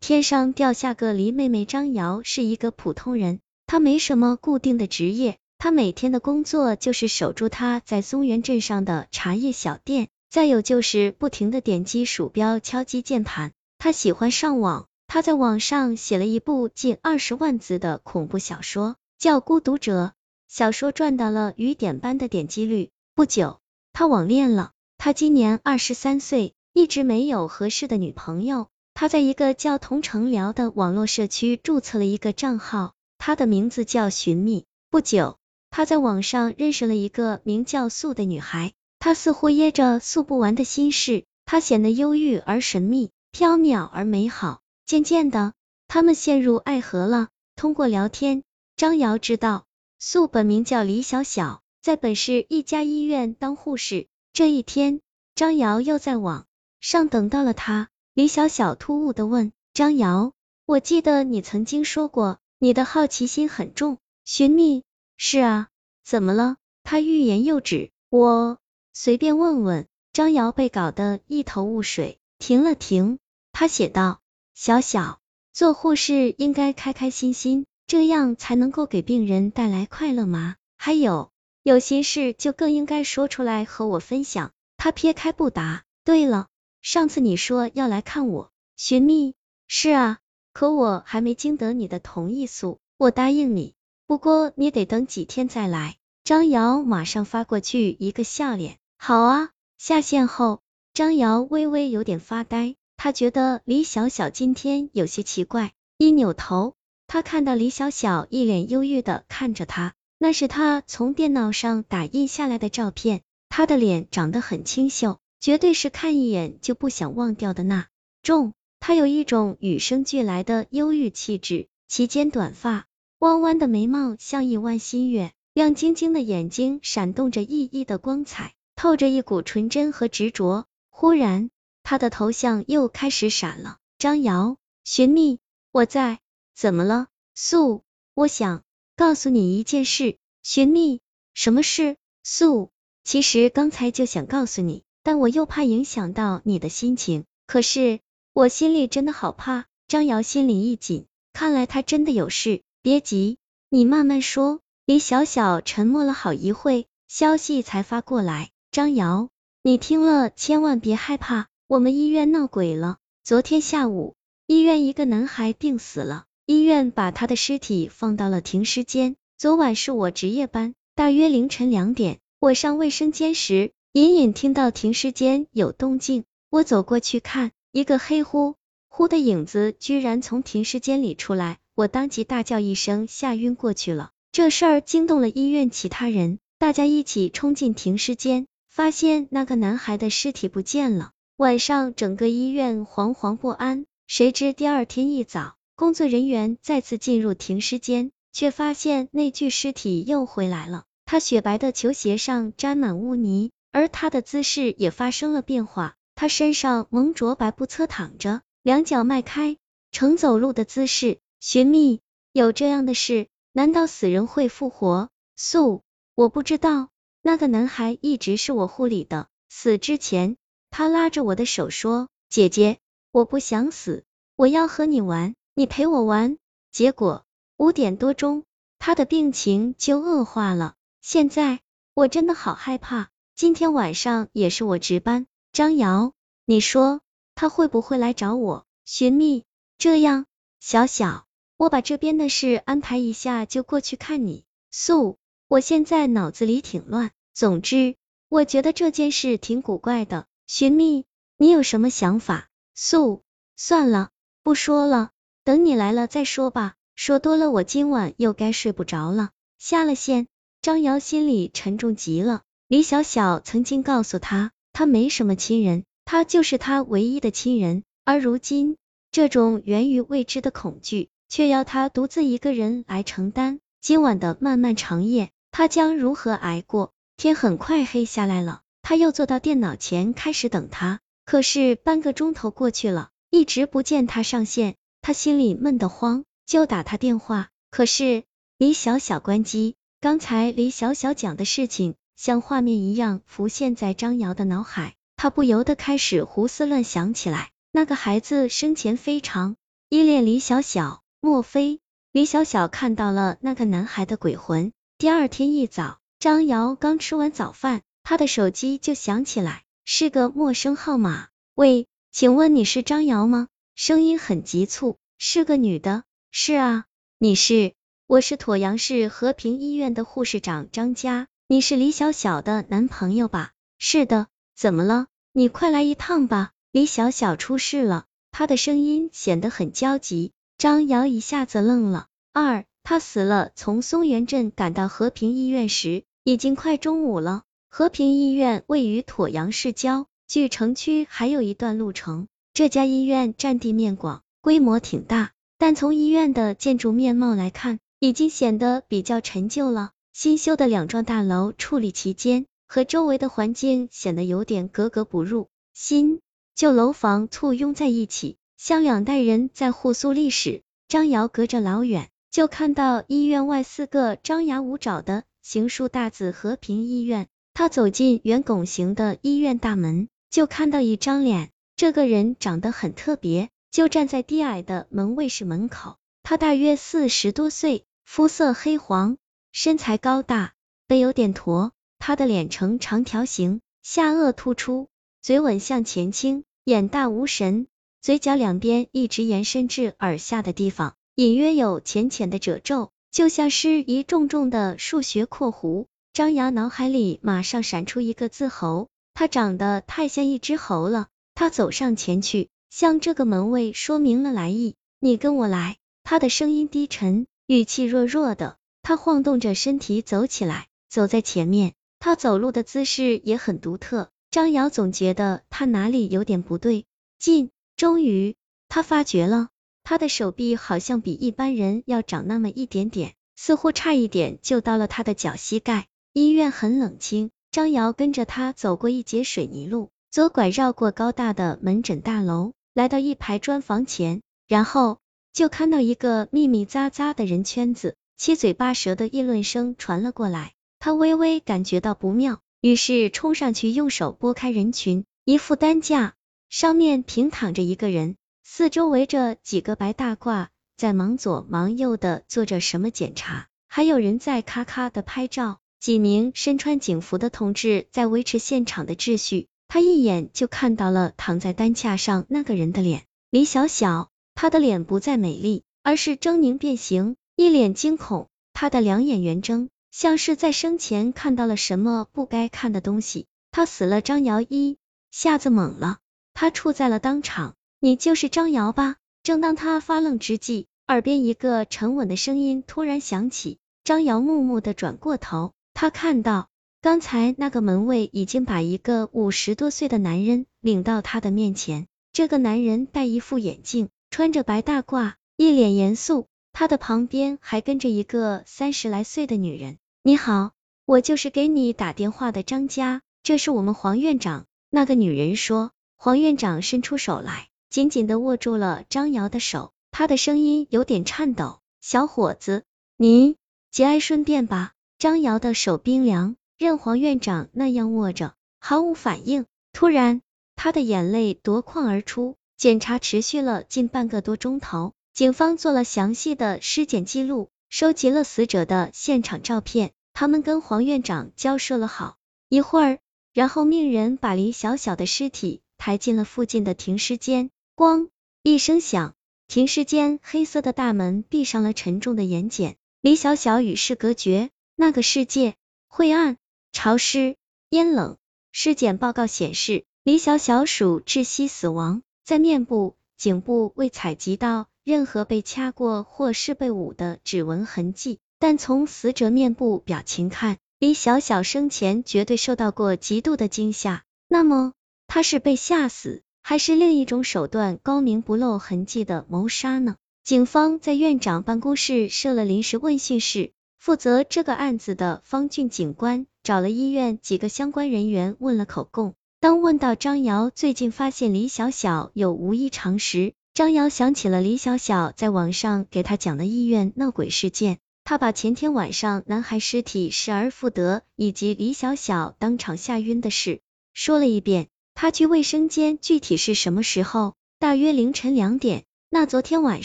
天上掉下个黎妹妹。张瑶是一个普通人，她没什么固定的职业，她每天的工作就是守住她在松原镇上的茶叶小店，再有就是不停的点击鼠标，敲击键盘。她喜欢上网，她在网上写了一部近二十万字的恐怖小说，叫《孤独者》。小说赚到了雨点般的点击率。不久，她网恋了。她今年二十三岁，一直没有合适的女朋友。他在一个叫同城聊的网络社区注册了一个账号，他的名字叫寻觅。不久，他在网上认识了一个名叫素的女孩，她似乎掖着诉不完的心事，她显得忧郁而神秘，缥缈而美好。渐渐的，他们陷入爱河了。通过聊天，张瑶知道素本名叫李小小，在本市一家医院当护士。这一天，张瑶又在网上等到了他。李小小突兀的问张瑶：“我记得你曾经说过，你的好奇心很重。”寻觅是啊，怎么了？他欲言又止。我随便问问。张瑶被搞得一头雾水，停了停，他写道：“小小，做护士应该开开心心，这样才能够给病人带来快乐吗？还有，有心事就更应该说出来和我分享。”他撇开不答。对了。上次你说要来看我，寻觅是啊，可我还没经得你的同意素，我答应你，不过你得等几天再来。张瑶马上发过去一个笑脸，好啊。下线后，张瑶微微有点发呆，他觉得李小小今天有些奇怪。一扭头，他看到李小小一脸忧郁的看着他，那是他从电脑上打印下来的照片，他的脸长得很清秀。绝对是看一眼就不想忘掉的那种，他有一种与生俱来的忧郁气质，齐肩短发，弯弯的眉毛像一弯新月，亮晶晶的眼睛闪动着熠熠的光彩，透着一股纯真和执着。忽然，他的头像又开始闪了。张瑶，寻觅，我在，怎么了？素，我想告诉你一件事。寻觅，什么事？素，其实刚才就想告诉你。但我又怕影响到你的心情，可是我心里真的好怕。张瑶心里一紧，看来他真的有事。别急，你慢慢说。李小小沉默了好一会，消息才发过来。张瑶，你听了千万别害怕，我们医院闹鬼了。昨天下午，医院一个男孩病死了，医院把他的尸体放到了停尸间。昨晚是我值夜班，大约凌晨两点，我上卫生间时。隐隐听到停尸间有动静，我走过去看，一个黑乎乎的影子居然从停尸间里出来，我当即大叫一声，吓晕过去了。这事儿惊动了医院其他人，大家一起冲进停尸间，发现那个男孩的尸体不见了。晚上整个医院惶惶不安，谁知第二天一早，工作人员再次进入停尸间，却发现那具尸体又回来了，他雪白的球鞋上沾满污泥。而他的姿势也发生了变化，他身上蒙着白布侧躺着，两脚迈开，呈走路的姿势。寻觅，有这样的事？难道死人会复活？素，我不知道。那个男孩一直是我护理的，死之前，他拉着我的手说：“姐姐，我不想死，我要和你玩，你陪我玩。”结果五点多钟，他的病情就恶化了。现在我真的好害怕。今天晚上也是我值班，张瑶，你说他会不会来找我？寻觅，这样，小小，我把这边的事安排一下，就过去看你。素，我现在脑子里挺乱，总之，我觉得这件事挺古怪的。寻觅，你有什么想法？素，算了，不说了，等你来了再说吧。说多了，我今晚又该睡不着了。下了线，张瑶心里沉重极了。李小小曾经告诉他，他没什么亲人，他就是他唯一的亲人。而如今，这种源于未知的恐惧，却要他独自一个人来承担。今晚的漫漫长夜，他将如何挨过？天很快黑下来了，他又坐到电脑前开始等他。可是半个钟头过去了，一直不见他上线，他心里闷得慌，就打他电话。可是李小小关机，刚才李小小讲的事情。像画面一样浮现在张瑶的脑海，他不由得开始胡思乱想起来。那个孩子生前非常依恋李小小，莫非李小小看到了那个男孩的鬼魂？第二天一早，张瑶刚吃完早饭，他的手机就响起来，是个陌生号码。喂，请问你是张瑶吗？声音很急促，是个女的。是啊，你是？我是妥阳市和平医院的护士长张佳，你是李小小的男朋友吧？是的，怎么了？你快来一趟吧，李小小出事了。他的声音显得很焦急，张瑶一下子愣了。二，他死了。从松原镇赶到和平医院时，已经快中午了。和平医院位于妥阳市郊，距城区还有一段路程。这家医院占地面广，规模挺大，但从医院的建筑面貌来看，已经显得比较陈旧了。新修的两幢大楼矗立其间，和周围的环境显得有点格格不入。新旧楼房簇拥在一起，像两代人在互诉历史。张瑶隔着老远就看到医院外四个张牙舞爪的行书大字“和平医院”。他走进圆拱形的医院大门，就看到一张脸。这个人长得很特别，就站在低矮的门卫室门口。他大约四十多岁，肤色黑黄，身材高大，背有点驼。他的脸呈长条形，下颚突出，嘴吻向前倾。眼大无神，嘴角两边一直延伸至耳下的地方，隐约有浅浅的褶皱，就像是一重重的数学括弧。张扬脑海里马上闪出一个字猴，他长得太像一只猴了。他走上前去，向这个门卫说明了来意。你跟我来。他的声音低沉，语气弱弱的。他晃动着身体走起来，走在前面。他走路的姿势也很独特。张瑶总觉得他哪里有点不对劲，终于他发觉了，他的手臂好像比一般人要长那么一点点，似乎差一点就到了他的脚膝盖。医院很冷清，张瑶跟着他走过一节水泥路，左拐绕过高大的门诊大楼，来到一排砖房前，然后就看到一个密密匝匝的人圈子，七嘴八舌的议论声传了过来，他微微感觉到不妙。于是冲上去，用手拨开人群，一副担架上面平躺着一个人，四周围着几个白大褂，在忙左忙右的做着什么检查，还有人在咔咔的拍照，几名身穿警服的同志在维持现场的秩序。他一眼就看到了躺在担架上那个人的脸，李小小，他的脸不再美丽，而是狰狞变形，一脸惊恐，他的两眼圆睁。像是在生前看到了什么不该看的东西，他死了。张瑶一下子懵了，他处在了当场。你就是张瑶吧？正当他发愣之际，耳边一个沉稳的声音突然响起。张瑶木木的转过头，他看到刚才那个门卫已经把一个五十多岁的男人领到他的面前。这个男人戴一副眼镜，穿着白大褂，一脸严肃。他的旁边还跟着一个三十来岁的女人。你好，我就是给你打电话的张佳，这是我们黄院长。那个女人说。黄院长伸出手来，紧紧的握住了张瑶的手，他的声音有点颤抖。小伙子，您节哀顺变吧。张瑶的手冰凉，任黄院长那样握着，毫无反应。突然，他的眼泪夺眶而出。检查持续了近半个多钟头。警方做了详细的尸检记录，收集了死者的现场照片。他们跟黄院长交涉了好一会儿，然后命人把李小小的尸体抬进了附近的停尸间。咣一声响，停尸间黑色的大门闭上了沉重的眼睑。李小小与世隔绝，那个世界晦暗、潮湿、阴冷。尸检报告显示，李小小属窒息死亡，在面部、颈部未采集到。任何被掐过或是被捂的指纹痕迹，但从死者面部表情看，李小小生前绝对受到过极度的惊吓。那么，他是被吓死，还是另一种手段高明不露痕迹的谋杀呢？警方在院长办公室设了临时问讯室，负责这个案子的方俊警官找了医院几个相关人员问了口供。当问到张瑶最近发现李小小有无异常时，张瑶想起了李小小在网上给他讲的医院闹鬼事件，他把前天晚上男孩尸体失而复得以及李小小当场吓晕的事说了一遍。他去卫生间具体是什么时候？大约凌晨两点。那昨天晚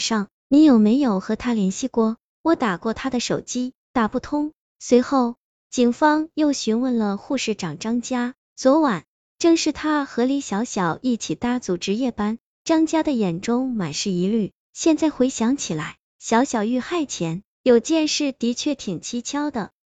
上你有没有和他联系过？我打过他的手机，打不通。随后，警方又询问了护士长张佳，昨晚正是他和李小小一起搭组值夜班。张家的眼中满是疑虑，现在回想起来，小小遇害前有件事的确挺蹊跷的。